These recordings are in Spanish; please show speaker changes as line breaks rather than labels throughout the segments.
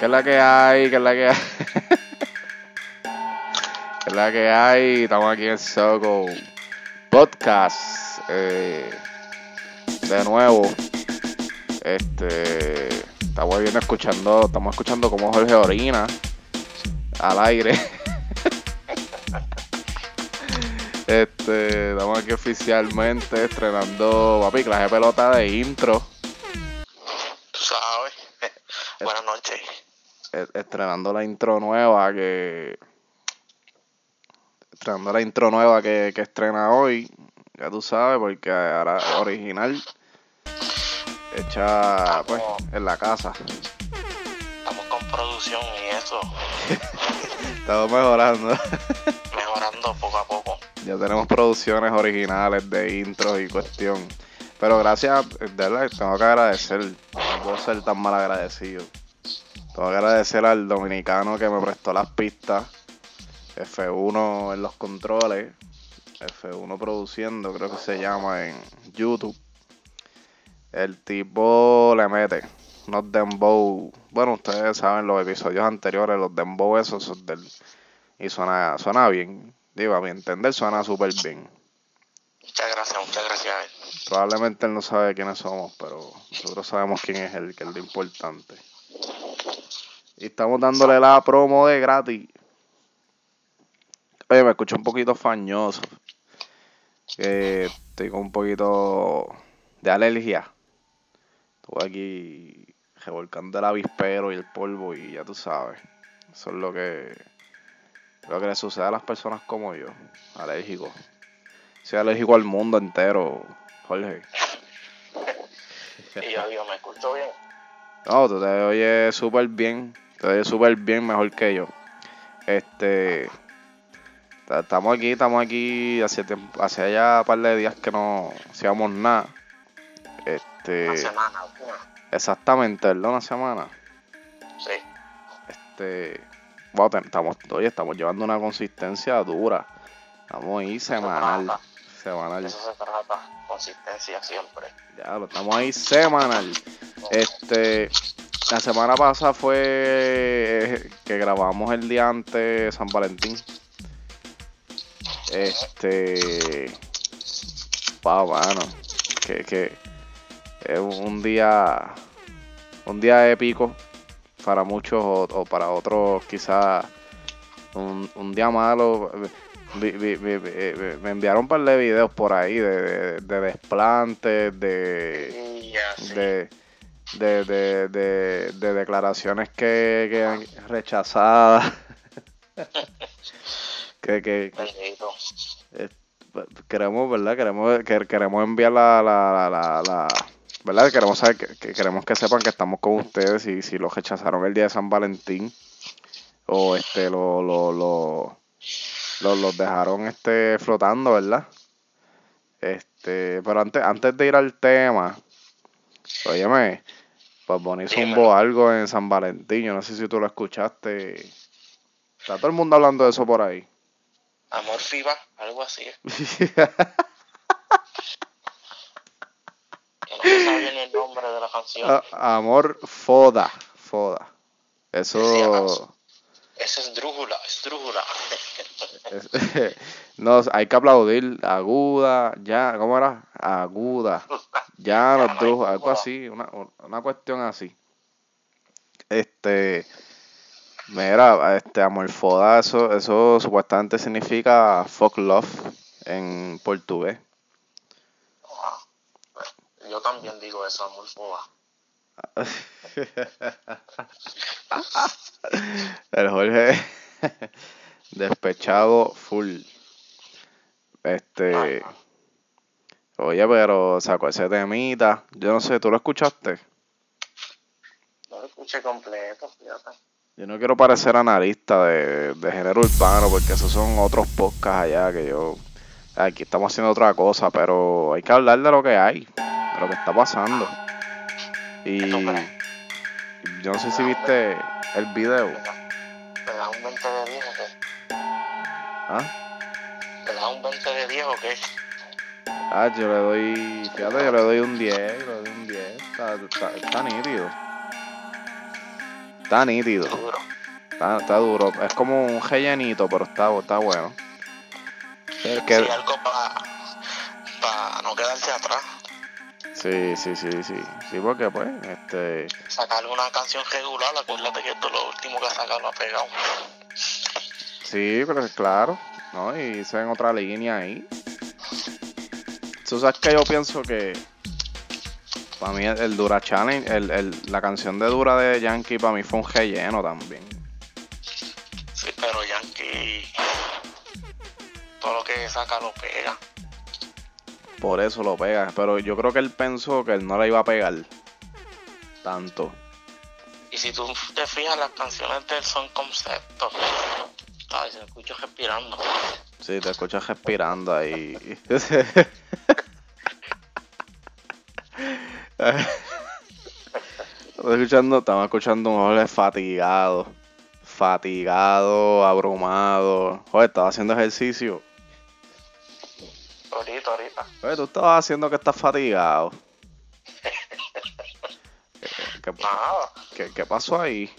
¿Qué es la que hay? ¿Qué es la que hay? ¿Qué es la que hay? Estamos aquí en Soco Podcast. eh, de nuevo. Este. Estamos viendo escuchando. Estamos escuchando como Jorge orina. Al aire. Este, estamos aquí oficialmente estrenando, papi, clase pelota de intro.
Tú sabes. Buenas noches.
e- estrenando la intro nueva que estrenando la intro nueva que, que estrena hoy ya tú sabes porque ahora original hecha pues en la casa.
Estamos con producción y eso,
estamos mejorando.
Mejorando poco a poco.
ya tenemos producciones originales de intros y cuestión. Pero gracias de verdad tengo que agradecer. No puedo ser tan mal agradecido tengo que agradecer al dominicano que me prestó las pistas F1 en los controles, F1 produciendo, creo que se llama en YouTube. El tipo le mete unos dembow. Bueno, ustedes saben los episodios anteriores, los dembow esos son del. Y suena, suena bien. Digo, a mi entender suena súper bien.
Muchas gracias, muchas gracias.
Probablemente él no sabe quiénes somos, pero nosotros sabemos quién es él, que es lo importante. Y estamos dándole la promo de gratis. Oye, me escucho un poquito fañoso. Que estoy con un poquito de alergia. Estuve aquí revolcando el avispero y el polvo y ya tú sabes. Eso es lo que, lo que le sucede a las personas como yo, alérgico. Soy alérgico al mundo entero, Jorge.
Y yo digo, ¿me escucho bien?
No, tú te oyes súper bien. Te oyes súper bien, mejor que yo. Este. ta- Estamos aquí, estamos aquí. Hace, tiempo, hace ya un par de días que no hacíamos nada. Este.
Una semana, una.
Exactamente, ¿verdad? Una semana.
Sí.
Este. Bueno, estamos, oye, estamos llevando una consistencia dura. Estamos ahí semanal. Semanal.
Eso se trata. Consistencia siempre.
Ya lo estamos ahí semanal. Este, la semana pasada fue eh, que grabamos el día antes de San Valentín. Este, wow, mano, que, que es un día, un día épico para muchos o, o para otros quizás un, un día malo. Vi- vi- vi- vi- me enviaron un par de videos por ahí de, de, de desplantes, de, de, de, de, de, de declaraciones que quedan rechazadas. que, que,
Bendito.
queremos, ¿verdad? Queremos, que, queremos enviar la, la, la, la, la- ¿verdad? Queremos saber que, que queremos que sepan que estamos con ustedes y si lo rechazaron el día de San Valentín o este lo, lo, lo, lo- los dejaron este flotando, ¿verdad? Este, pero antes, antes de ir al tema, óyeme, pues Bonnie zumbó algo en San Valentín, yo no sé si tú lo escuchaste. Está todo el mundo hablando de eso por ahí.
Amor FIBA, algo así. Que no me sabía ni el nombre de la canción.
Ah, amor foda, foda. Eso
Ese es drújula, es drújula.
no, hay que aplaudir. Aguda, ya, ¿cómo era? Aguda. Ya, los drujos, algo así, una, una cuestión así. Este, mira, este amor foda, eso, eso supuestamente significa fuck love en portugués.
Yo también digo eso, amor FOBA.
El Jorge despechado full. Este. Oye, pero sacó ese temita. Yo no sé, ¿tú lo escuchaste?
No lo escuché completo, fíjate.
Yo no quiero parecer analista de, de género urbano porque esos son otros podcasts allá que yo. Aquí estamos haciendo otra cosa, pero hay que hablar de lo que hay, de lo que está pasando. Y yo no sé si viste el video.
¿Me da- ¿Me das un 20 de 10 o qué?
¿Ah?
¿Me das un 20 de 10 o qué?
Ah, yo le doy, fíjate, yo le doy un 10, le doy un 10, está, está, está nítido. Está nítido.
Duro.
Está, está duro. Es como un rellenito, pero está, está bueno. Es que-
Sí, algo para no quedarse atrás.
sí, sí, sí, sí. Sí, porque pues, este.
Sacar una canción regular, acuérdate que esto es lo último que ha sacado, lo ha pegado.
Sí, pero es claro, ¿no? Y se en otra línea ahí. Tú sabes que yo pienso que. Para mí, el, el Dura Challenge, el, el- la canción de Dura de Yankee, para mí fue un relleno también.
Sí, pero Yankee, todo lo que saca lo pega.
Por eso lo pega. Pero yo creo que él pensó que él no la iba a pegar tanto.
Y si tú te fijas, las canciones de él son conceptos. Ay, se me escucho respirando.
Sí, te escuchas respirando ahí. Estamos escuchando, estamos escuchando un Jorge fatigado. Fatigado, abrumado. Joder, estaba haciendo ejercicio.
Ahorita, ahorita.
Oye, tú estabas haciendo que estás fatigado. ¿Qué, qué- qué- qué pasó ahí?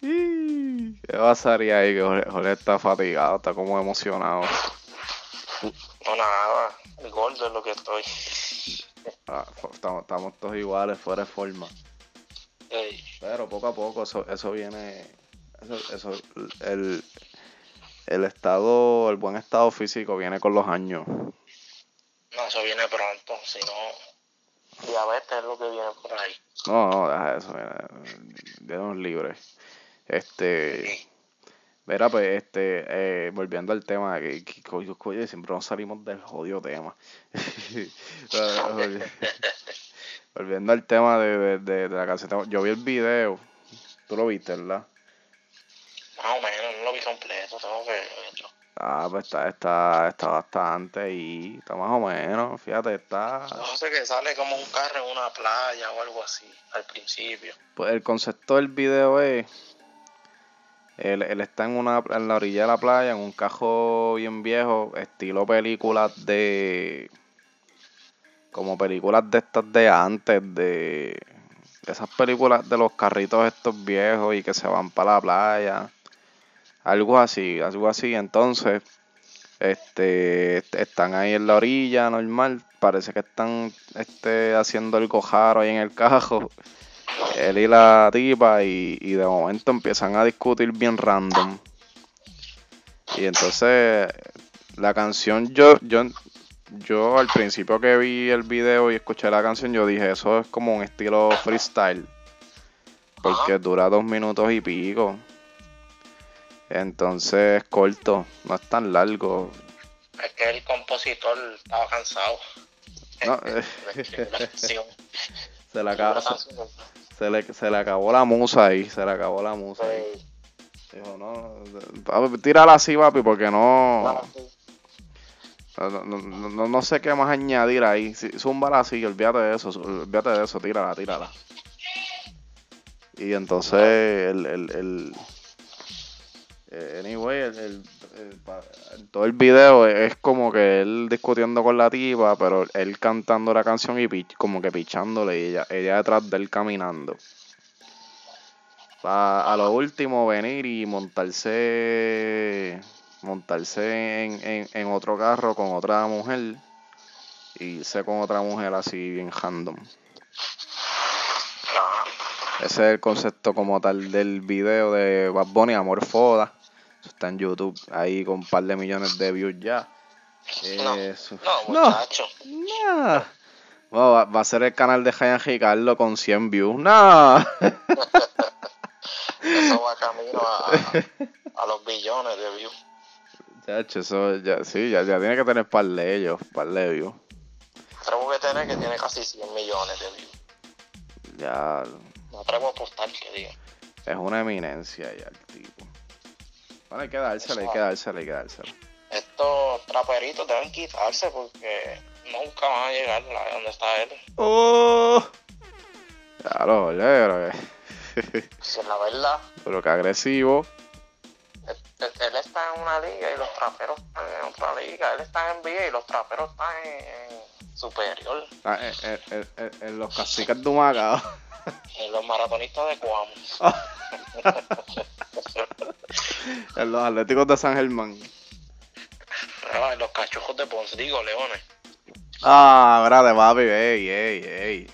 ¿Qué pasaría ahí? Que Jorge, está fatigado, está como emocionado.
No, nada. El gordo es lo que estoy.
Ah, fu- estamos, estamos todos iguales, fuera de forma.
Ey,
Pero poco a poco eso, eso viene. Eso, eso, el, el estado, el buen estado físico viene con los años.
No, eso viene pronto. Si no, diabetes es lo que viene por ahí.
No, no, deja eso, mira, Dios libres. Este. Mira, pues, este, eh, volviendo al tema, que, que coño, coño, siempre nos salimos del jodido tema. Volvi- volviendo al tema de, de, de, de la canción, yo vi el video, tú lo viste, ¿verdad?
Más o no lo vi completo. Tengo que verlo.
Ah, pues está, está, está bastante y está más o menos, fíjate, está...
No sé que sale como un carro en una playa o algo así al principio.
Pues el concepto del video es, él, él está en una en la orilla de la playa, en un cajo bien viejo, estilo películas de, como películas de estas de antes, de esas películas de los carritos estos viejos y que se van para la playa, algo así, algo así. Entonces, este, están ahí en la orilla normal, parece que están, este, haciendo el cojaro ahí en el cajo él y la tipa y, y de momento empiezan a discutir bien random. Y entonces la canción yo yo yo al principio que vi el video y escuché la canción yo dije eso es como un estilo freestyle. Porque dura dos minutos y pico. Entonces es corto, no es tan largo.
Es que el compositor estaba cansado.
No,
canción.
Se le,
La
acabó, se, le, se le acabó la musa ahí, se le acabó la musa ahí. Dijo, no, tírala así, papi, porque no, no, no, no, no- no sé qué más añadir ahí. Zúmbala así, olvídate de eso, olvídate de eso, tírala, tírala. Y entonces, el, el, el eh, anyway, el, todo el video es como que él discutiendo con la tipa, pero él cantando la canción y pich- como que pichándole y ella, ella detrás de él caminando. Pa- a lo último venir y montarse montarse en, en, en otro carro con otra mujer y irse con otra mujer así bien random. Ese es el concepto como tal del video de Bad Bunny, Amor Foda. Está en YouTube ahí con un par de millones de views ya.
No,
Eso.
No, muchacho.
Nah. Bueno, va, va a ser el canal de Ryan Ricardo con 100 views. No.
Eso va camino a, a los billones de views.
Chacho, eso ya, sí, ya, ya tiene que tener par de ellos, par de views.
Atrevo que tener que tiene casi 100 millones de views.
Ya
Me atrevo a apostar que diga.
es una eminencia ya el tipo. Bueno, hay que dársela, hay que dársela, hay que dársela.
Estos traperitos deben quitarse porque nunca van a llegar a donde está él.
¡Oh! Pero que,
Si es la verdad,
pero que agresivo.
él, él está en una liga y los traperos están en otra liga. Él está en NBA y los traperos están en, en, superior.
Ah, eh, eh, eh, eh, en los caciques de Humacao.
En los maratonistas de Guam.
en los atléticos de San Germán.
Ah, en los cachorros de Ponce, digo, leones.
Ah, espérate, papi, ey, ey, ey.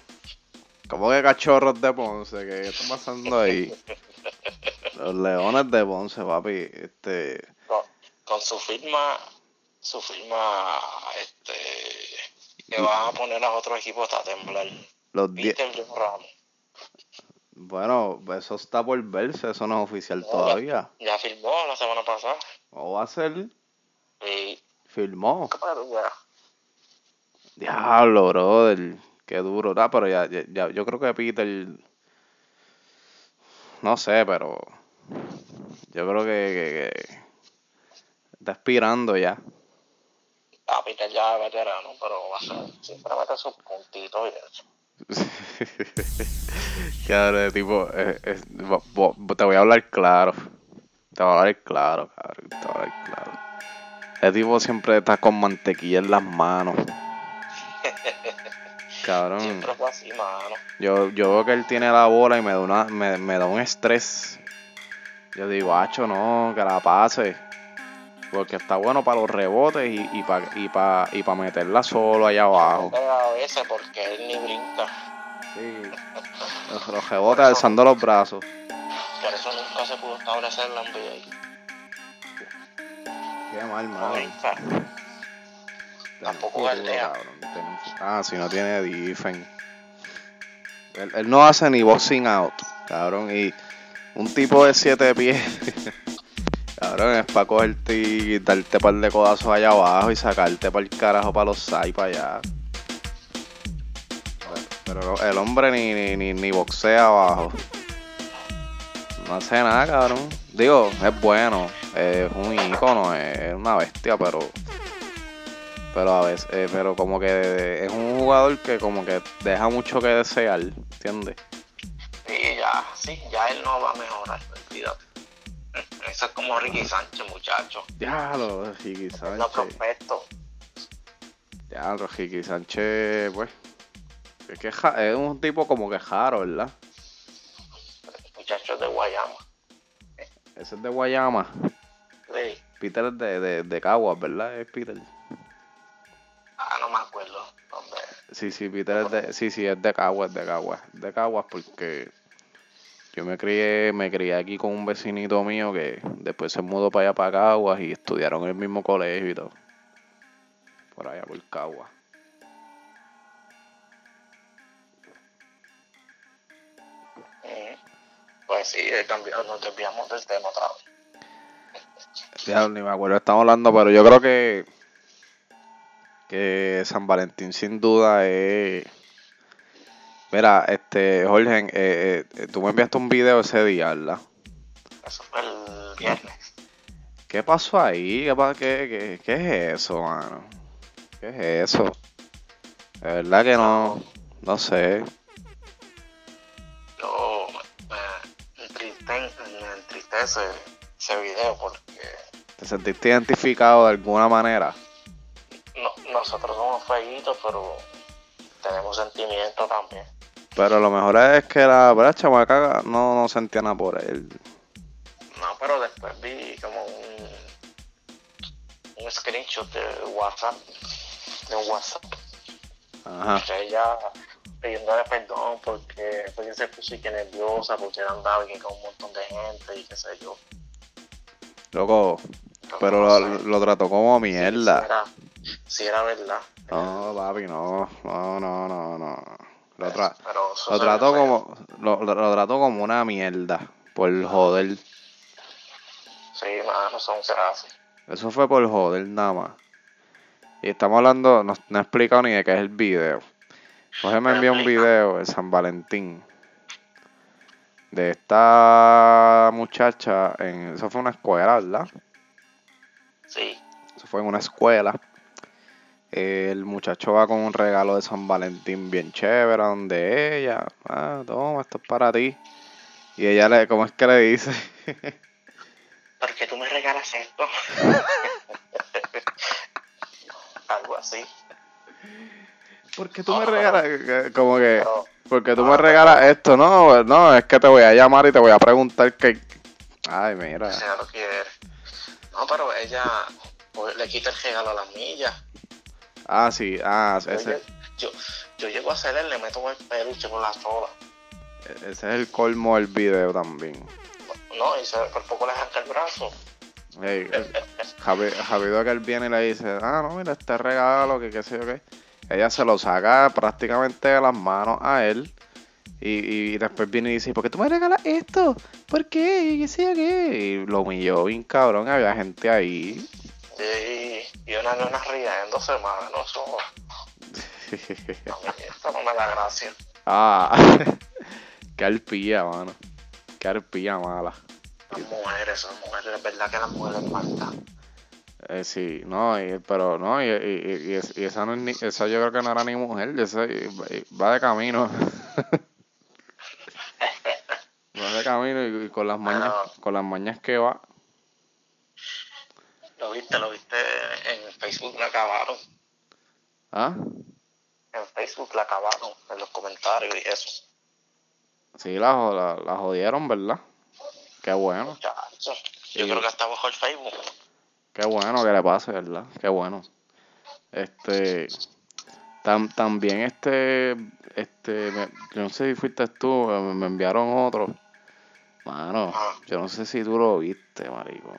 ¿Cómo que cachorros de Ponce? ¿Qué está pasando ahí? Los leones de Ponce, papi. Este.
Con, con su firma, su firma, este, que van a poner a otros equipos a temblar.
Los 10.
Peter John Ramos.
Bueno, eso está por verse, eso no es oficial todavía.
Ya firmó la semana pasada.
¿Cómo va a ser?
Y,
Firmó.
ya,
Diablo, brother. Qué duro. Ah, pero ya, ya, ya- yo creo que Peter. No sé, pero. Yo creo que, que- que está expirando ya.
a Peter ya es veterano, pero va a ser, siempre mete sus puntitos y eso.
Cabrón, tipo, eh, eh, bo- bo- te voy a hablar claro. Te voy a hablar claro, cabrón. Te voy a hablar claro. Ese tipo siempre está con mantequilla en las manos. Cabrón.
Siempre fue así, mano.
Yo, yo veo que él tiene la bola y me da, una, me, me da un estrés. Yo digo, hacho, no, que la pase. Porque está bueno para los rebotes y, y para y pa, y pa meterla solo allá abajo.
A veces porque él ni brinca.
Sí. Los, los rebotes alzando los brazos.
Por eso nunca se pudo establecer en la NBA.
Qué mal,
No
mano. Tiene
Tampoco galdea.
Ah, si no tiene defense. Él, él no hace ni boxing out, cabrón. Y un tipo de siete pies, cabrón, es para cogerte y darte par de codazos allá abajo y sacarte para el carajo para los sai para allá. Pero el hombre ni, ni, ni, boxea abajo. No hace nada, cabrón. Digo, es bueno, es un ícono, es una bestia, pero pero a veces, eh, pero como que es un jugador que como que deja mucho que desear, ¿entiendes?
Y ya, sí, ya él no va a mejorar, olvídate. Eso es como Ricky Sánchez, muchacho.
Diablo, Ricky
No
Sánchez.
prospecto.
Diablo, Ricky Sánchez, pues. Es que es un tipo como que jaro, ¿verdad?
Muchacho de Guayama.
Ese es de Guayama.
Sí.
Peter es de, de, de Caguas, ¿verdad? Es Peter.
Ah, no me acuerdo. dónde.
Sí, sí, Peter es de, sí, sí, es de Caguas, de Caguas, de Caguas porque yo me crié, me crié aquí con un vecinito mío que después se mudó para allá para Caguas y estudiaron en el mismo colegio y todo. Por allá por Caguas.
Ujú. Pues sí, he cambiado, nos desviamos del tema otra vez.
Ya ni me acuerdo, estamos hablando, pero yo creo que que San Valentín sin duda es Mira, este, Jorge, eh, eh, tú me enviaste un video ese día, ¿verdad?
Eso fue el viernes.
¿Qué pasó ahí? ¿Qué, qué, qué, qué es eso, mano? ¿Qué es eso? De verdad que no, no sé.
Yo me, entriste- me entristece ese video porque
¿Te sentiste identificado de alguna manera?
no, nosotros somos feitos, pero tenemos sentimientos también.
Pero lo mejor es que la, la chamaca no, no sentía nada por él.
No, pero después vi como un, un screenshot de WhatsApp, de un WhatsApp,
Ajá.
de ella pidiéndole perdón porque, porque se puso y que nerviosa, porque era andaba aquí con un montón de gente y qué sé yo.
Loco, pero lo, trató como mierda.
era, si era verdad.
No, papi, no, no, no, no, no. Lo, tra-
Pero
lo trató como, lo, lo- trató como una mierda. Por joder.
Sí, mano, son hace.
Eso fue por joder nada más. Y estamos hablando, no, no he explicado ni de qué es el video. Jorge me envió un video de San Valentín. De esta muchacha en. Eso fue una escuela, ¿verdad?
Sí,
Eso fue en una escuela. El muchacho va con un regalo de San Valentín bien chévere, donde ella, ah, toma, esto es para ti. Y ella le, ¿cómo es que le dice?
porque tú me regalas esto. Algo así.
¿por qué tú me regalas? que- Como que,
Pero,
¿por qué tú me regalas esto? No, no, es que te voy a llamar y te voy a preguntar que... Ay, mira.
lo. No, pero ella pues, le quita el regalo a las millas.
Ah, sí, ah, ese,
Yo, yo llego a hacerle, le meto el peluche con la sola.
ese es el colmo del video también.
No, y se, por poco le arranca el brazo.
Ey, el- Javi, Javido que él viene y le dice, ah, no, mira, este regalo, que qué sé yo qué. Ella se lo saca prácticamente de las manos a él. Y, y después viene y dice, ¿por qué tú me regalas esto? ¿Por qué? ¿Y qué sé yo qué? Y lo humilló bien cabrón, había gente ahí.
Y, y una nena riéndose, mano. Eso, a mí esto no me da gracia.
ah, qué arpía, mano. Qué arpía mala.
Las mujeres, las mujeres, es verdad que las mujeres maltan.
Eh, sí, no, y- pero no, y, y, y- y es- y esa, no es ni- esa yo creo que no era ni mujer, esa va de camino. va de camino y, y con las mañas, con las mañas que va.
Lo viste, lo viste en Facebook, la acabaron.
¿Ah?
En Facebook la acabaron, en los comentarios y eso.
Sí, la, la, la jodieron, ¿verdad? Qué bueno,
Muchacho. Yo creo que hasta bajo el Facebook.
qué bueno que le pase, ¿verdad? Qué bueno. Este, tam- también este, este, me- yo no sé si fuiste tú, me, me enviaron otro. Mano,
Ajá.
yo no sé si tú lo viste, marico.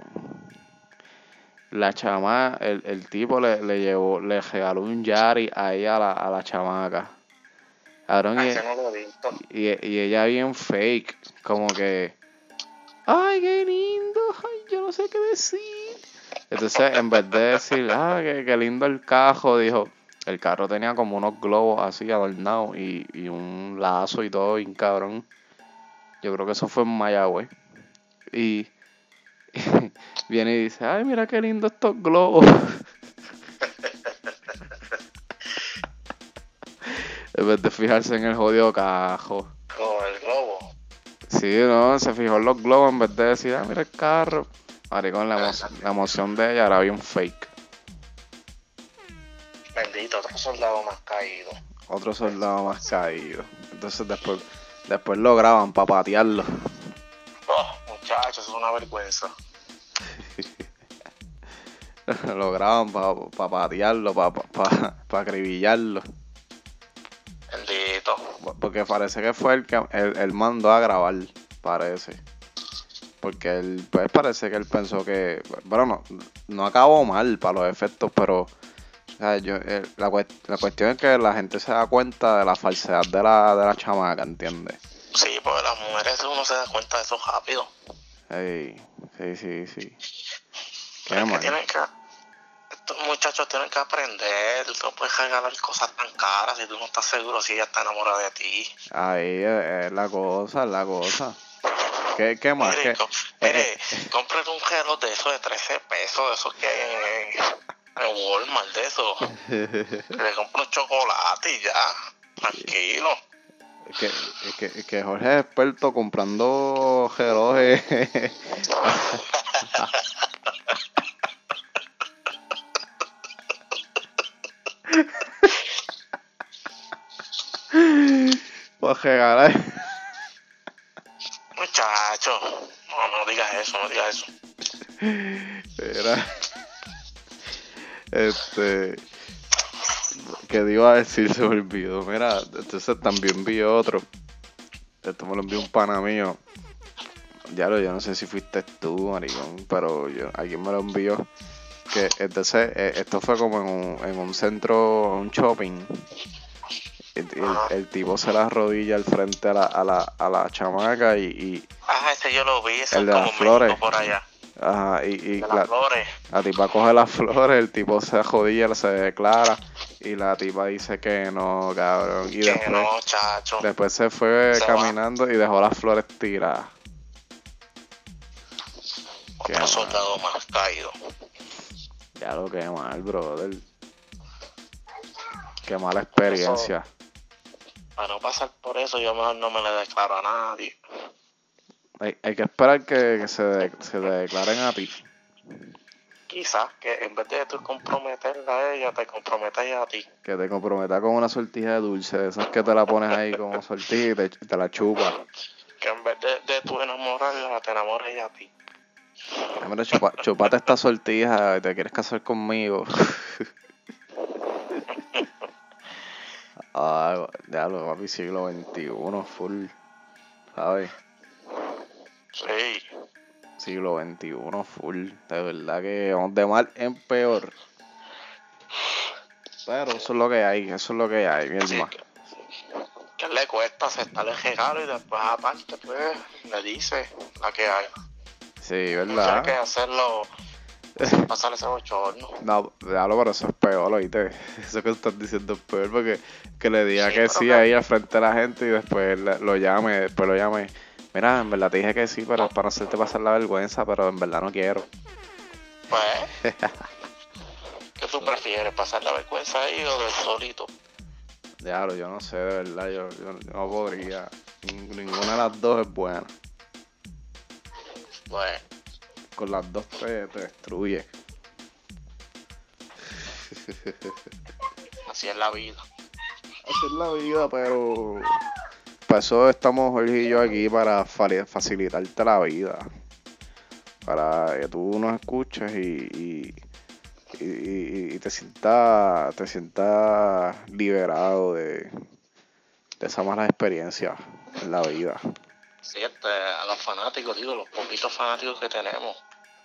La chama, el, el tipo le, le llevó, le regaló un Yari a ella, a la, a la chamaca. Cabrón,
Ah,
y, y, y ella bien fake, como que, ay, qué lindo, ay, yo no sé qué decir. Entonces, en vez de decir, ah, qué, qué lindo el carro, dijo, el carro tenía como unos globos así adornados y, y un lazo y todo, bien cabrón. Yo creo que eso fue en Mayagüez. Y viene y dice, ay, mira qué lindo estos globos. en vez de fijarse en el jodido cajo.
Con el globo.
Sí, no, se fijó en los globos en vez de decir, ah, mira el carro. Maricón, la, emo- la emoción de ella era bien fake.
Bendito, otro soldado más caído.
Otro soldado más caído. Entonces después, después lo graban para patearlo.
Oh, es una vergüenza.
lo graban para patearlo, para pa, pa, acribillarlo.
Bendito.
Porque parece que fue el que él, él mandó a grabar, parece. Porque él, pues parece que él pensó que, bueno, no, no acabó mal para los efectos, pero o sea, yo, eh, la cuestión es que la gente se da cuenta de la falsedad de la, de la chamaca, ¿entiendes?
Sí, porque las mujeres uno se da cuenta de eso rápido.
Ey, sí, sí, sí. Qué
Es que tienen que, estos muchachos tienen que aprender. Tú no puedes regalar cosas tan caras si tú no estás seguro si ella está enamorada de ti.
Ahí es, es la cosa, es la cosa. ¿Qué, qué más?
Mire,
¿Qué?
co- mire, cómprate un reloj de esos de 13 pesos, de esos que hay en, en Walmart, de esos. Le compro un chocolate y ya. Tranquilo.
Que, que Jorge es experto comprando relojes. Pues regalar.
Muchacho, no, no digas eso, no digas eso.
Era. Este. ¿Qué te iba a decir? Se me olvidó. Mira, entonces también envié otro. Esto me lo envió un pana mío. Ya lo, yo no sé si fuiste tú, maricón, pero yo, alguien me lo envió. Que entonces, eh, esto fue como en un, en un centro, un shopping. El, el- el tipo se la rodilla al frente a la, a la, a la chamaca y, y,
Ah, ese yo lo vi, ese
El de
como
las flores.
Por allá.
ajá, y, y
De
la,
las flores.
La tipa coge las flores, el tipo se arrodilla, se declara y la tipa dice que no, cabrón. Y
Que
después,
no, chacho.
después se fue
Se va.
caminando y dejó las flores tiradas. Qué
Otro
mal.
soldado más caído.
Ya lo que mal, brother. Qué mala experiencia.
Para no pasar por eso, yo mejor no me le declaro a nadie.
Hay, hay que esperar que, que se, de- se declaren a ti.
Quizás que en vez de tú comprometerla a ella, te comprometas a ti.
Que te comprometa con una sortija de dulce, de esas que te la pones ahí como sortija y te, te la chupa.
Que en vez de, de tú enamorarla, te enamores ella a ti.
Hombre, chupa, chupate esta sortija y te quieres casar conmigo. Ah, ya lo papi, siglo XXI, full. ¿Sabes?
Sí.
Siglo XXI, full. De verdad que vamos de mal en peor. Pero eso es lo que hay, eso es lo que hay, mi
Sí,
hermano.
que, que le cuesta aceptarle el regalo y después aparte pues le dice la que hay.
Sí,
No
¿verdad?
que hacerlo pasar ese bochorno.
No, déjalo, pero eso es peor, oíste. Eso que estás diciendo es peor porque que le diga
Sí,
que sí
que-
ahí al frente de la gente y después lo llame, después lo llame. Mira, en verdad te dije que sí, pero para no hacerte pasar la vergüenza, pero en verdad no quiero.
Pues, ¿qué tú prefieres? ¿Pasar la vergüenza ahí o del solito?
Diablo, yo no sé, de verdad, yo, yo no podría. Ning- Ninguna de las dos es buena.
Pues,
Con las dos te, te destruye.
así es la vida.
Así es la vida, pero para eso estamos Jorge y yo aquí para facilitarte la vida. Para que tú nos escuches y, y, y- te sientas te sientas liberado de, de esa mala experiencia en la vida.
Sí, este, a los fanáticos, digo, los poquitos fanáticos que tenemos,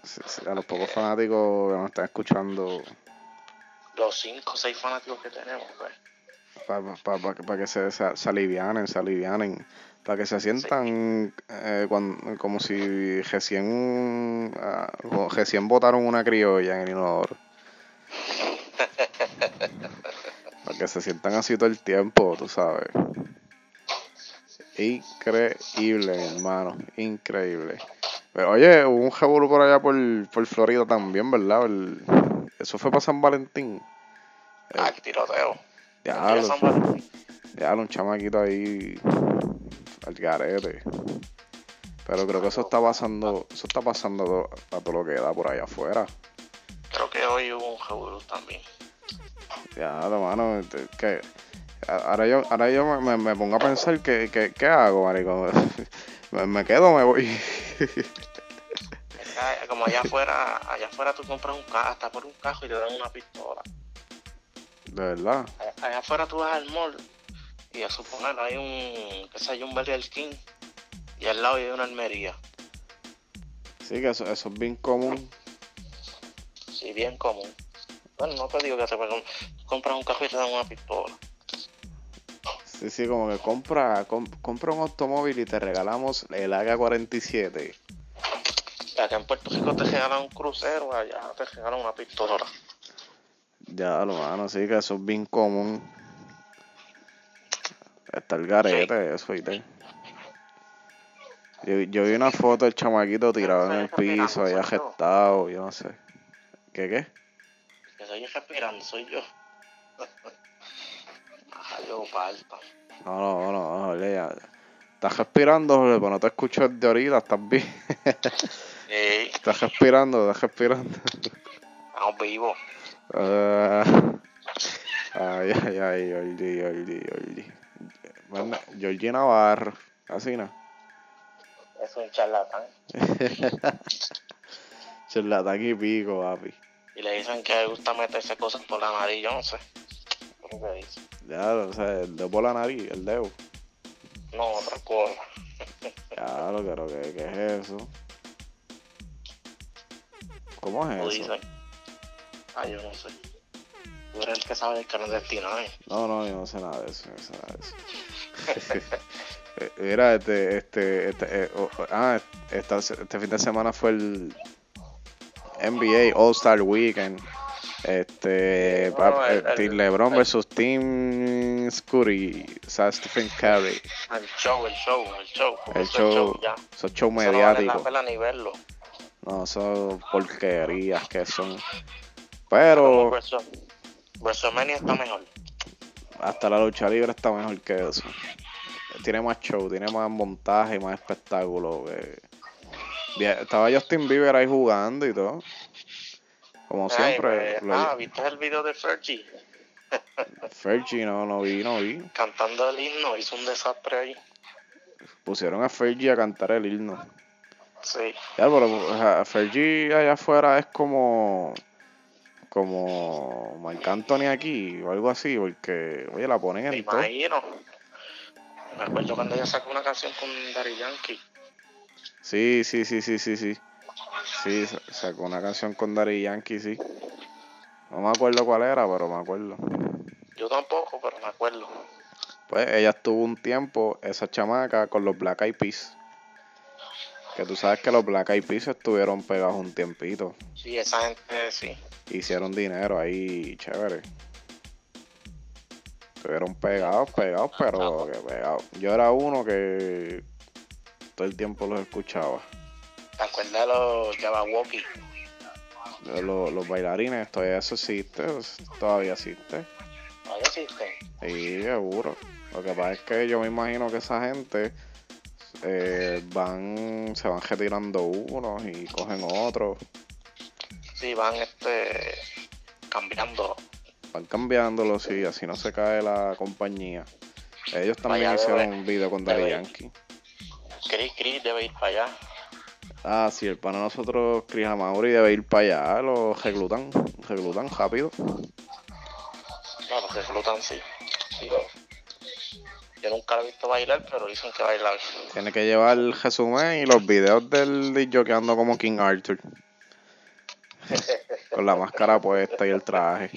Sí, sí, A los pocos fanáticos que nos están escuchando,
los cinco o seis fanáticos que tenemos, pues.
Para que se, se, alivianen, se alivianen, para que se sientan eh, cuan- como si recién, como recién votaron una criolla en el inodoro. para que se sientan así todo el tiempo, tú sabes. Increíble, hermano, increíble. Pero, oye, hubo un revolú por allá por, por Florida también, ¿verdad? Eso fue para San Valentín.
Ah, tiroteo.
Ya,
Valentín.
ya, un chamaquito ahí al garete. Pero creo que eso está pasando, eso está pasando a todo lo que da por allá afuera.
Creo que hoy hubo un revolú también.
Ya, mano, este, que ahora yo, ahora yo me, me- pongo a pensar que, que, ¿qué hago, marico? me, me quedo o me voy.
Como allá afuera, allá afuera tú compras un carro, hasta por un carro y te dan una pistola.
De verdad.
Allá, afuera tú vas al mall y a suponer hay un, qué sé yo, un Burger King y al lado hay una almería.
Sí, que eso, eso es bien común.
Sí, bien común. Bueno, no te digo que te compras un carro y te dan una pistola.
Sí, sí, como que compra, com- compra un automóvil y te regalamos el AK-47.
Acá en Puerto Rico te regalan un crucero, allá te regalan una pistola.
Ya, lo mano, sí, que eso es bien común. Está el garete, eso, ¿viste? Yo, yo vi una foto del chamaquito tirado en el piso, ahí arrestado, yo no sé. ¿Qué qué?
Que soy yo respirando, soy yo.
No, no, no, no, Jorge, ya. Estás respirando, Jorge, pero no te escucho de ahorita, estás bien. Estás respirando, estás respirando.
estamos vivos.
Ah, ay, ay, ay, Jordi, Jordi, Jordi. Bueno, Jordi Navarro, así no.
Es un charlatán.
Charlatán y pico, papi.
Y le dicen que le gusta meterse cosas por la nariz, yo no sé. ¿Cómo que dice?
Ya, o sea, el dedo por la nariz, el dedo.
No, otra cosa.
Creo que, que es eso. ¿Cómo es eso?
Ah, yo no sé. Tú eres el que sabe del canal destino, ¿eh?
No, no, yo no sé nada de eso, yo no sé nada de eso. Mira, este, este, este, eh, oh, oh, ah, esta- este fin de semana fue el NBA All Star Weekend. Este,
Bueno,
pa-
el-
eh,
el-
Team LeBron
el-
versus Team Curry, o sea, Stephen Curry.
El show, el show, el show.
El
Eso es
show,
ya.
esos show
Eso no vale la pena ni verlo.
No, son porquerías que son. Pero
Wrestle- WrestleMania está mejor.
hasta la lucha libre está mejor que eso. Tiene más show, tiene más montaje, más espectáculo. que- Estaba Justin Bieber ahí jugando y todo. Como
Ay,
siempre.
pues,
lo-
ah, ¿viste el video de Fergie?
Fergie, no, no vi, no vi.
Cantando el himno, hizo un desastre ahí.
Pusieron a Fergie a cantar el himno.
Sí,
Ya, pero o sea, Fergie allá afuera es como. Como Marc Anthony aquí o algo así, porque, oye, la ponen en todo.
imagino. Me acuerdo cuando ella sacó una canción con Daddy Yankee.
Sí, sí, sí, sí, sí, sí. Sí, sa- sacó una canción con Daddy Yankee, sí. No me acuerdo cuál era, pero me acuerdo.
Yo tampoco, pero me acuerdo.
Pues ella estuvo un tiempo, esa chamaca, con los Black Eyed Peas. Que tú sabes que los Black Eyed Peas estuvieron pegados un tiempito.
Sí, esa gente sí.
Hicieron dinero ahí, chévere. Estuvieron pegados, pegados, pero que pegados. Yo era uno que todo el tiempo los escuchaba.
¿Te acuerdas de los Jabberwocky?
Los, los bailarines, todavía eso existe, todavía existe.
¿No existen?
Sí, seguro. Lo que pasa es que yo me imagino que esa gente eh, van, se van retirando unos y cogen otros,
Sí, van este cambiando.
van cambiándolo, sí, así no se cae la compañía. Ellos también
Vaya,
hicieron
debe-
un video con Daddy Yankee.
Chris Chris debe ir para allá.
Ah, sí, el pana nosotros, Chris Amaury, debe ir para allá, lo reclutan, reclutan rápido.
Claro, que flotan sí. sí. Yo nunca lo he visto bailar, pero dicen que baila bien.
Tiene que llevar el resumen y los videos del yo quedando como King Arthur. Con la máscara puesta y el traje.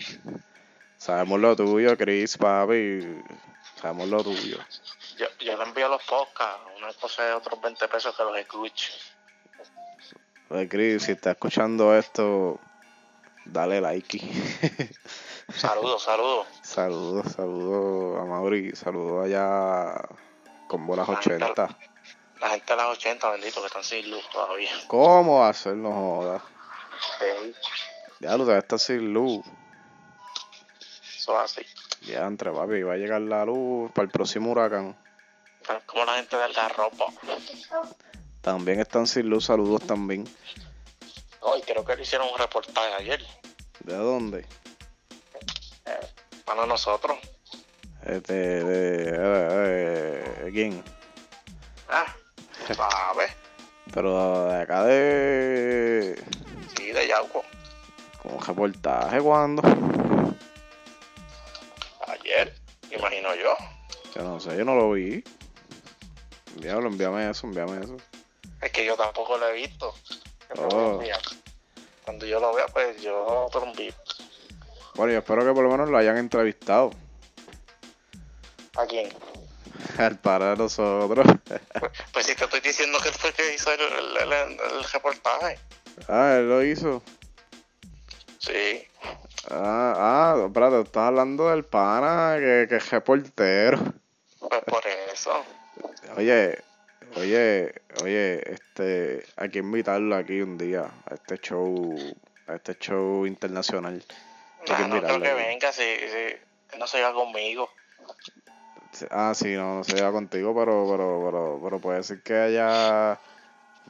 Sabemos lo tuyo, Chris, papi. Sabemos lo tuyo.
Yo, yo le envío los podcasts, una cosa de otros 20 pesos que los escuche.
Oye, Chris, si estás escuchando esto, dale like.
Saludos, saludos.
saludos, saludos a Mauri. Saludos allá con bolas 80.
La gente de las 80, bendito, que están sin luz todavía.
¿Cómo va a ser? No jodas.
Sí,
Ya lo estar sin luz.
Eso es así.
Ya entre papi, va a llegar la luz para el próximo huracán.
Como la gente del garrobo.
También están sin luz, saludos también.
Hoy creo que le hicieron un reportaje ayer.
¿De dónde?
Para nosotros.
Este, de, de- de- ¿Quién?
Ah, ¿sabes?
Pero de acá de.
Sí, de Yauco.
Como reportaje, ¿cuándo?
Ayer, imagino yo.
Yo no sé, yo no lo vi. Diablo, envíame eso, envíame eso.
Es que yo tampoco lo he visto.
Oh.
Cuando yo lo vea, pues yo envío.
Bueno, yo espero que por lo menos lo hayan entrevistado.
¿A quién?
Al para de nosotros.
Pues, pues si te estoy diciendo que él fue el que hizo el, el- el- el reportaje.
ah, él lo hizo.
Sí.
Ah, ah, espérate, estás hablando del pana que, que es reportero.
Pues por eso.
Oye, oye, oye, este, hay que invitarlo aquí un día a este show, a este show internacional.
Nah, no creo que venga si, si no se va conmigo.
Ah, sí, no, no se lleva contigo, pero, pero, pero, pero puede ser que haya,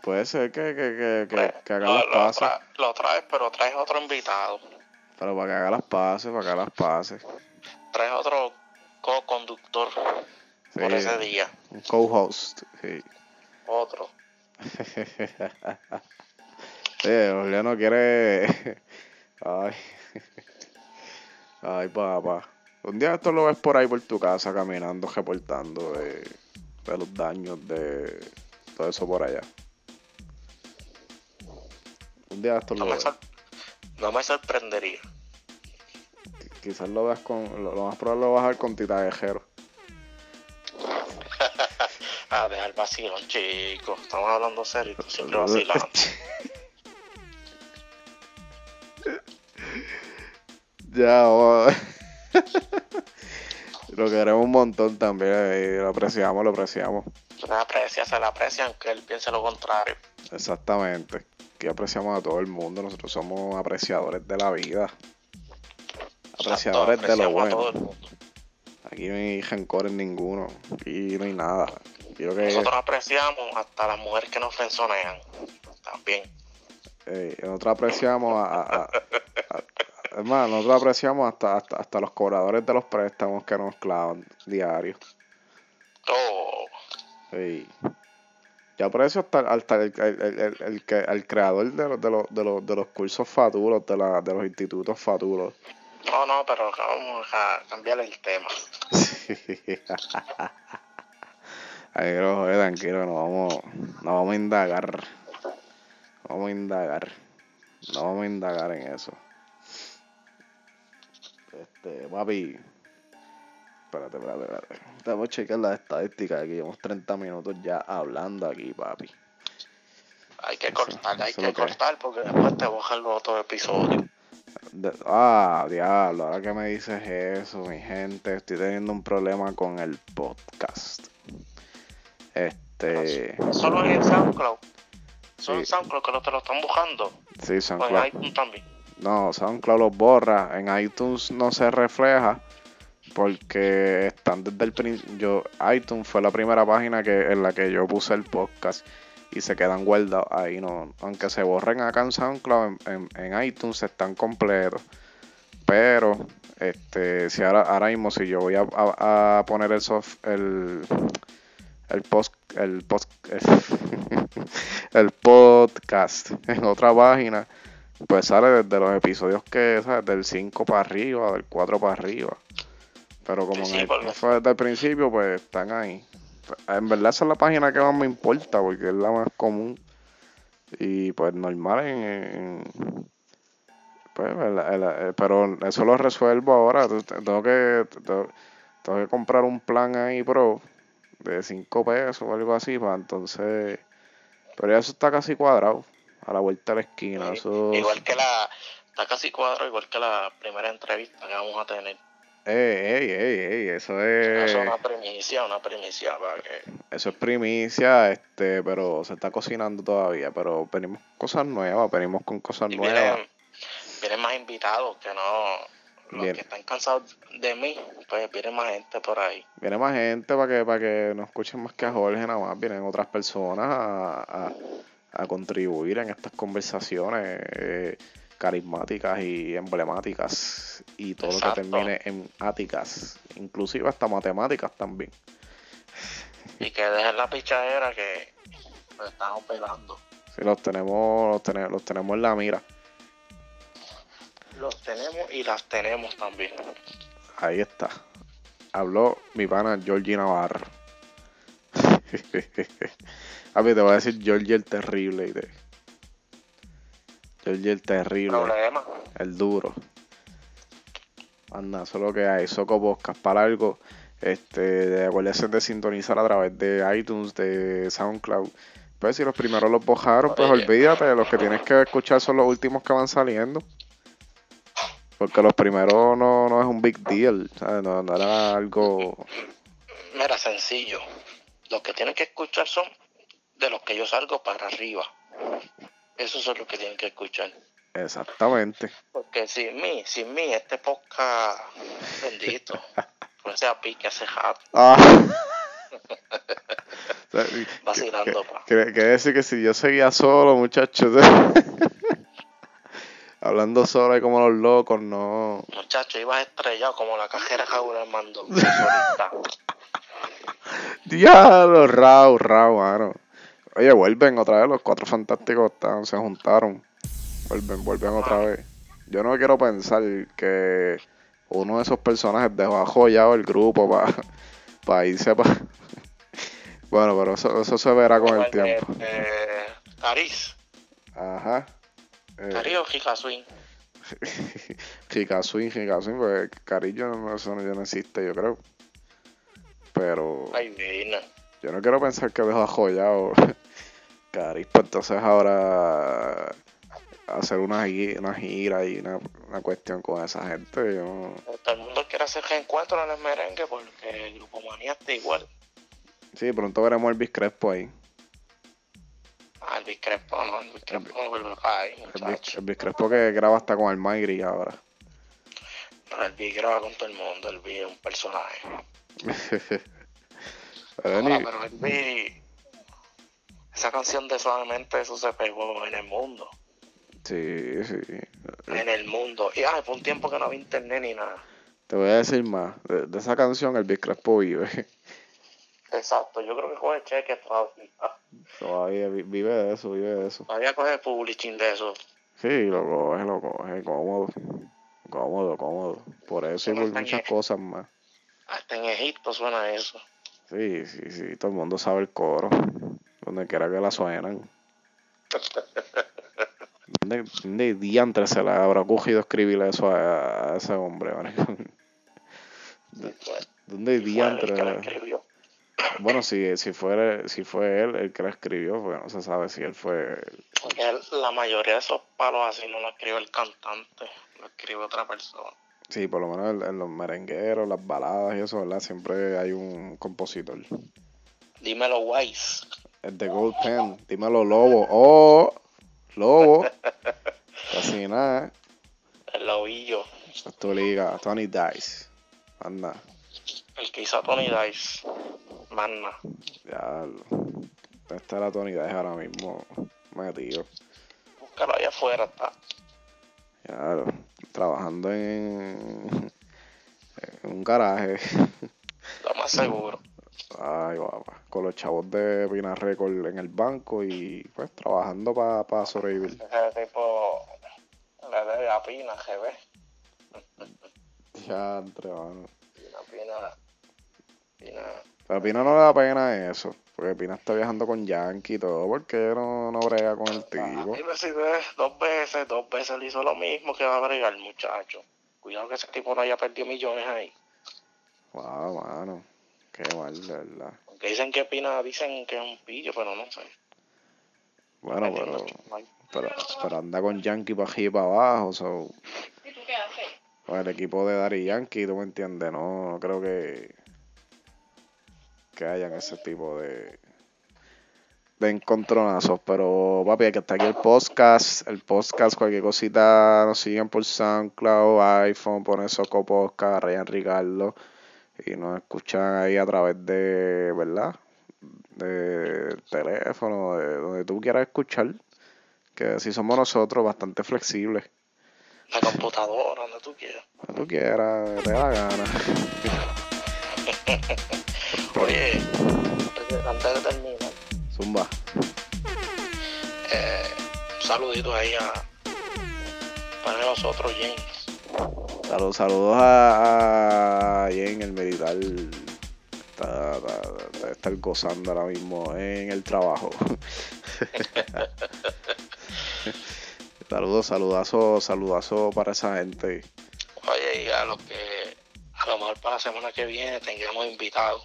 puede ser que, que, que, que,
Pues,
que haga
lo,
las
lo
pases,
tra- lo traes, pero traes otro invitado.
pero para que haga las pases, para que haga las pases.
Traes otro co-conductor
Sí,
por ese día.
un co-host, sí.
Otro.
Sí, Juliano quiere. Ay. Ay, papá. Un día esto lo ves por ahí por tu casa caminando, reportando de, de los daños de todo eso por allá. Un día esto
No
lo ves.
no me sorprendería.
Quizás lo veas con. Lo, lo más probable lo vas a ver con Tita Guerrero.
Ah, dejar vacilón, chicos. Estamos hablando serio. tú Siempre vacilando.
Ya, vamos. Lo queremos un montón también. y lo apreciamos, lo apreciamos.
Se le aprecia, se le aprecia, aunque él piense lo contrario.
Exactamente. Que apreciamos a todo el mundo. Nosotros somos apreciadores de la vida. Apreciadores de lo
Apreciamos a todo
bueno.
el mundo.
Aquí no hay rencores ninguno. Aquí no hay nada. Que
Nosotros apreciamos hasta las mujeres que nos frenzonean. También.
eh, nosotros apreciamos a, a- a- Es más, nosotros apreciamos hasta, hasta, hasta los cobradores de los préstamos que nos clavan diario.
Oh,
Sí. Yo aprecio hasta, hasta el, el, el, el, el que, el creador de los, de los, de los, de los cursos fatulos, de, la, de los institutos fatulos.
no, no, pero vamos a cambiar el tema.
Ay, no, joder, tranquilo, no vamos, no vamos a indagar. No vamos a indagar. No vamos a indagar en eso. Este, papi. Espérate, espérate, espérate. Que checar las estadísticas aquí. Llevamos 30 minutos ya hablando aquí, papi.
Hay que
Eso-
cortar, hay
eso
que cortar porque después te bajan los otros episodios.
De- ah, diablo, ahora que me dices eso, mi gente, estoy teniendo un problema con el podcast. Este,
Solo en SoundCloud. Solo en. SoundCloud que lo te lo están buscando.
sí, SoundCloud.
iTunes también.
No, SoundCloud los borra. En iTunes no se refleja porque están desde el principio. iTunes fue la primera página que en la que yo puse el podcast y se quedan guardados ahí. no Aunque se borren acá en SoundCloud, en, en- en iTunes están completos. Pero, este, si ahora, ahora mismo, si yo voy a, a- poner el soft, el, el post, el post, el podcast en otra página, pues sale desde los episodios que, ¿sabes? Del 5 para arriba, del 4 para arriba. Pero como
Sí,
en el-
porque-
desde el principio, pues están ahí. En verdad esa es la página que más me importa, porque es la más común. Y pues normal en... en- pues, el- el- el- pero eso lo resuelvo ahora. Tengo que, tengo, tengo que comprar un plan ahí pro de 5 pesos o algo así para entonces... Pero ya eso está casi cuadrado. A la vuelta de la esquina. Eso,
Igual que la. Está casi cuadro, igual que la primera entrevista que vamos a tener.
Ey, ey, ey, ey, eso es...
Eso es una primicia, una primicia para que.
Eso es primicia, este, pero se está cocinando todavía. Pero venimos con cosas nuevas, venimos con cosas
Y
nuevas.
vienen, vienen más invitados que no. Los
Bien.
que están cansados de mí, pues viene más gente por ahí.
Viene más gente para que, para que no escuchen más que a Jorge, nada más. Vienen otras personas a, a, a contribuir en estas conversaciones eh, carismáticas y emblemáticas. Y todo lo que termine en áticas, inclusive hasta matemáticas también.
Y que dejen la pichadera que nos estamos pegando.
Sí, los tenemos, los tenemos, los tenemos en la mira.
Los tenemos y las tenemos también.
Ahí está. Habló mi pana Georgie Navarro. A mí te voy a decir Georgie el terrible. te- Georgie el terrible.
Problema.
El duro. Anda, eso es lo que hay. Soco Podcast para algo. Este, acuérdense de sintonizar a través de iTunes, de SoundCloud. Pues si los primeros los bojaron, pues olvídate. Los que tienes que escuchar son los últimos que van saliendo. Porque los primeros no, no es un big deal. ¿sabes? No, no era algo.
Mira, sencillo. Los que tienen que escuchar son de los que yo salgo para arriba. Esos son los que tienen que escuchar.
Exactamente.
Porque sin mí, sin mí, este podcast bendito. Pues sea pique hace jato,
Ah.
Vacilando, pa.
Quiere, decir que si yo seguía solo, muchachos. Hablando solo y como los locos, no.
Muchacho, ibas estrellado como la cajera Jaura Armando. solita.
Diablo, Rau, Rau, mano. Oye, vuelven otra vez, los cuatro fantásticos están, se juntaron. Vuelven, vuelven otra vez. Yo no quiero pensar que uno de esos personajes dejó ajollado el grupo para irse para. Bueno, pero eso, eso se verá con el tiempo.
eh, Cariz.
Ajá. Eh,
Cariz o Jicaswing.
Hikaswin, Hikaswin, pues Carillo no, eso no, ya no existe, yo creo. Pero
Ay, vina.
yo no quiero pensar que dejó ajollado Cariz, pues entonces ahora hacer una, una gira y una, una cuestión con esa gente, yo
Todo el mundo quiere hacer reencuentro en el merengue porque el grupo manía está igual.
Sí, pronto veremos el Biscrespo ahí.
Ah, el Biscrepo, no, el Biscrepo no ay,
El, el Biscrespo que graba hasta con Almayri ahora.
Pero el Bis graba con todo el mundo, el Bis es un personaje. Ahora, pero el Bis, esa canción de Suavemente, eso se pegó en el mundo.
Sí, sí.
en el mundo. Y ah, fue un tiempo que no había internet ni nada.
Te voy a decir más. De, de esa canción, el Big Crespo vive.
Exacto, yo creo que coge cheques todavía.
Todavía vi- vive de eso, vive de eso.
Todavía coge publishing de eso.
Sí, lo coge, lo coge, cómodo. Cómodo, cómodo. Por eso y por muchas cosas más.
Hasta en Egipto suena eso.
Sí, sí, sí. Todo el mundo sabe el coro. Donde quiera que la suenan. ¿Dónde, dónde diantre se le habrá cogido escribir eso a, a ese hombre, marico?
Y fue-
¿Dónde diantre?
escribió.
Bueno, si, si, fuera, si fue él el que la escribió, pues no se sabe si él fue.
Porque la mayoría de esos palos así no lo escribe el cantante, lo escribe otra persona.
Sí, por lo menos en, los merengueros, las baladas y eso, ¿verdad? Siempre hay un compositor.
Dímelo, Wise.
El de Gold Pen, dímelo, Lobo. ¡Oh! Lobo. Casi nada.
El ovillo.
Es tu liga. Tony Dice. Anda.
El que hizo a Tony Dice. Manna.
Ya. ¿Dónde está la Tony Dice ahora mismo? Metido.
Búscalo allá afuera, está.
Ya. Trabajando en. En un garaje.
Lo más seguro.
Ay, guapa. Con los chavos de Pina Record en el banco y pues trabajando para pa sobrevivir.
Ese tipo le debe a Pina, GB.
Ya, entre mano.
Pina, Pina. Pina.
Pero a Pina no le da pena eso. Porque Pina está viajando con Yankee y todo. porque no, no brega con el tipo?
Si ves, dos veces, dos veces le hizo lo mismo que va a bregar muchacho. Cuidado que ese tipo no haya perdido millones ahí.
Wow, mano. Qué mal, de verdad.
Aunque dicen que Pina, dicen que es un pillo, pero no sé.
Bueno, pero, pero, pero anda con Yankee para arriba y para abajo. So,
¿Y tú qué haces?
con el equipo de Dari Yankee, tú me entiendes. No, no creo que, que hayan ese tipo de, de encontronazos. Pero, papi, que estar aquí el podcast. El podcast, cualquier cosita, nos siguen por SoundCloud, iPhone, ponen Soco Podcast, Ryan Ricardo. Y nos escuchan ahí a través de, ¿verdad? De teléfono, de donde tú quieras escuchar. Que si somos nosotros, bastante flexibles.
La computadora, donde tú quieras.
Donde tú quieras, te dé la gana.
Oye, antes de terminar,
Zumba.
eh, un saludito ahí a para nosotros, James.
Saludos, saludos a, a Jen, el militar. Está, está- estar gozando ahora mismo en el trabajo. saludos, saludazo, saludazo para esa gente.
Oye, y a los que a lo mejor para la semana que viene tengamos invitados.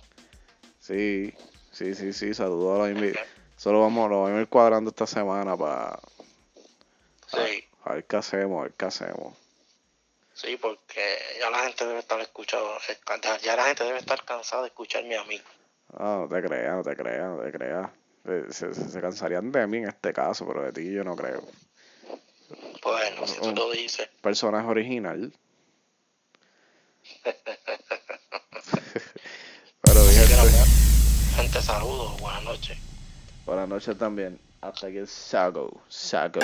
Sí, sí, sí, sí, saludos a los invitados. Solo vamos, lo vamos a ir cuadrando esta semana para
Sí,
a ver qué hacemos, a ver qué hacemos.
sí, porque ya la gente debe estar escuchando, ya- la gente debe estar cansada de escucharme a mí.
Ah, no te creas, no te creas, no te creas. Se, se- se cansarían de mí en este caso, pero de ti yo no creo.
Bueno, si tú lo dices.
Personaje original.
gente, saludos, buenas noches.
buenas noches también. Hasta aquí el Sago, Sago.